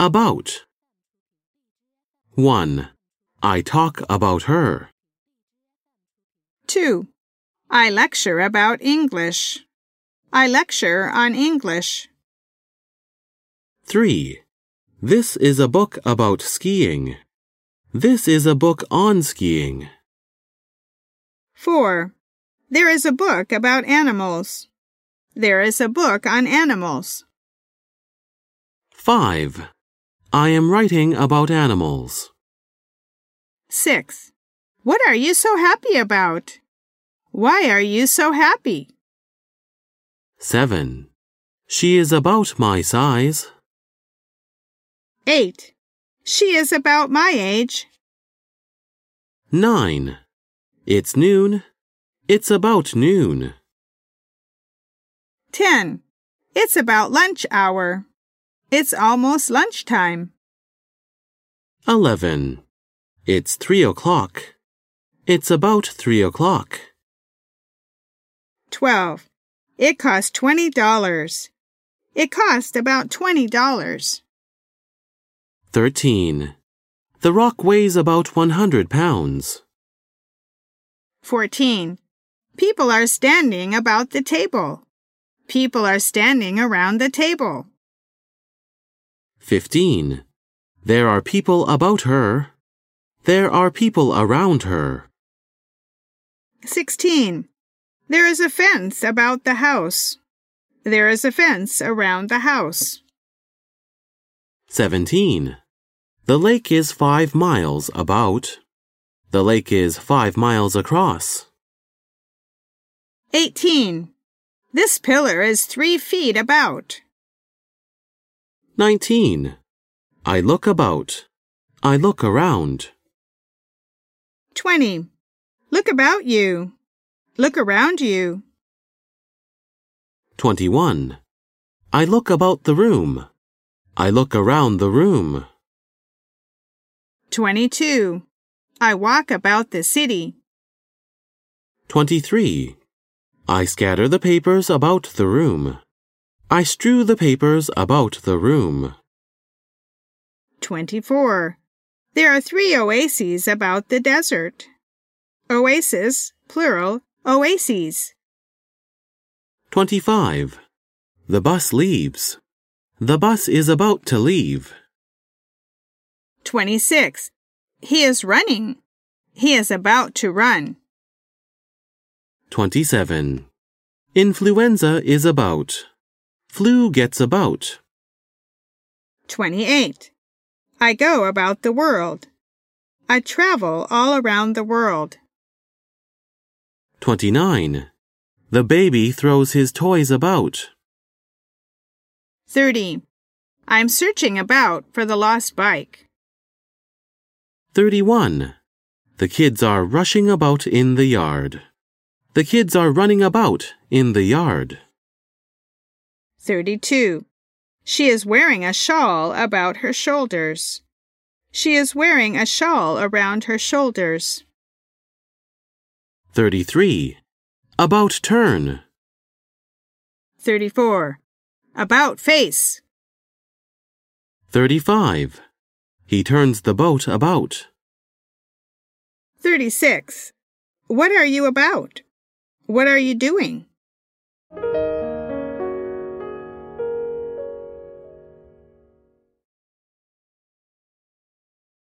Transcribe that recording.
About. 1. I talk about her. 2. I lecture about English. I lecture on English. 3. This is a book about skiing. This is a book on skiing. 4. There is a book about animals. There is a book on animals. 5. I am writing about animals. 6. What are you so happy about? Why are you so happy? 7. She is about my size. 8. She is about my age. 9. It's noon. It's about noon. 10. It's about lunch hour. It's almost lunchtime. 11. It's three o'clock. It's about three o'clock. 12. It cost $20. It cost about $20. 13. The rock weighs about 100 pounds. 14. People are standing about the table. People are standing around the table. 15. There are people about her. There are people around her. 16. There is a fence about the house. There is a fence around the house. 17. The lake is five miles about. The lake is five miles across. 18. This pillar is three feet about. 19. I look about. I look around. 20. Look about you. Look around you. 21. I look about the room. I look around the room. 22. I walk about the city. 23. I scatter the papers about the room. I strew the papers about the room. 24. There are three oases about the desert. Oasis, plural, oases. 25. The bus leaves. The bus is about to leave. 26. He is running. He is about to run. 27. Influenza is about. Flu gets about. 28. I go about the world. I travel all around the world. 29. The baby throws his toys about. 30. I'm searching about for the lost bike. 31. The kids are rushing about in the yard. The kids are running about in the yard. 32. She is wearing a shawl about her shoulders. She is wearing a shawl around her shoulders. 33. About turn. 34. About face. 35. He turns the boat about. 36. What are you about? What are you doing?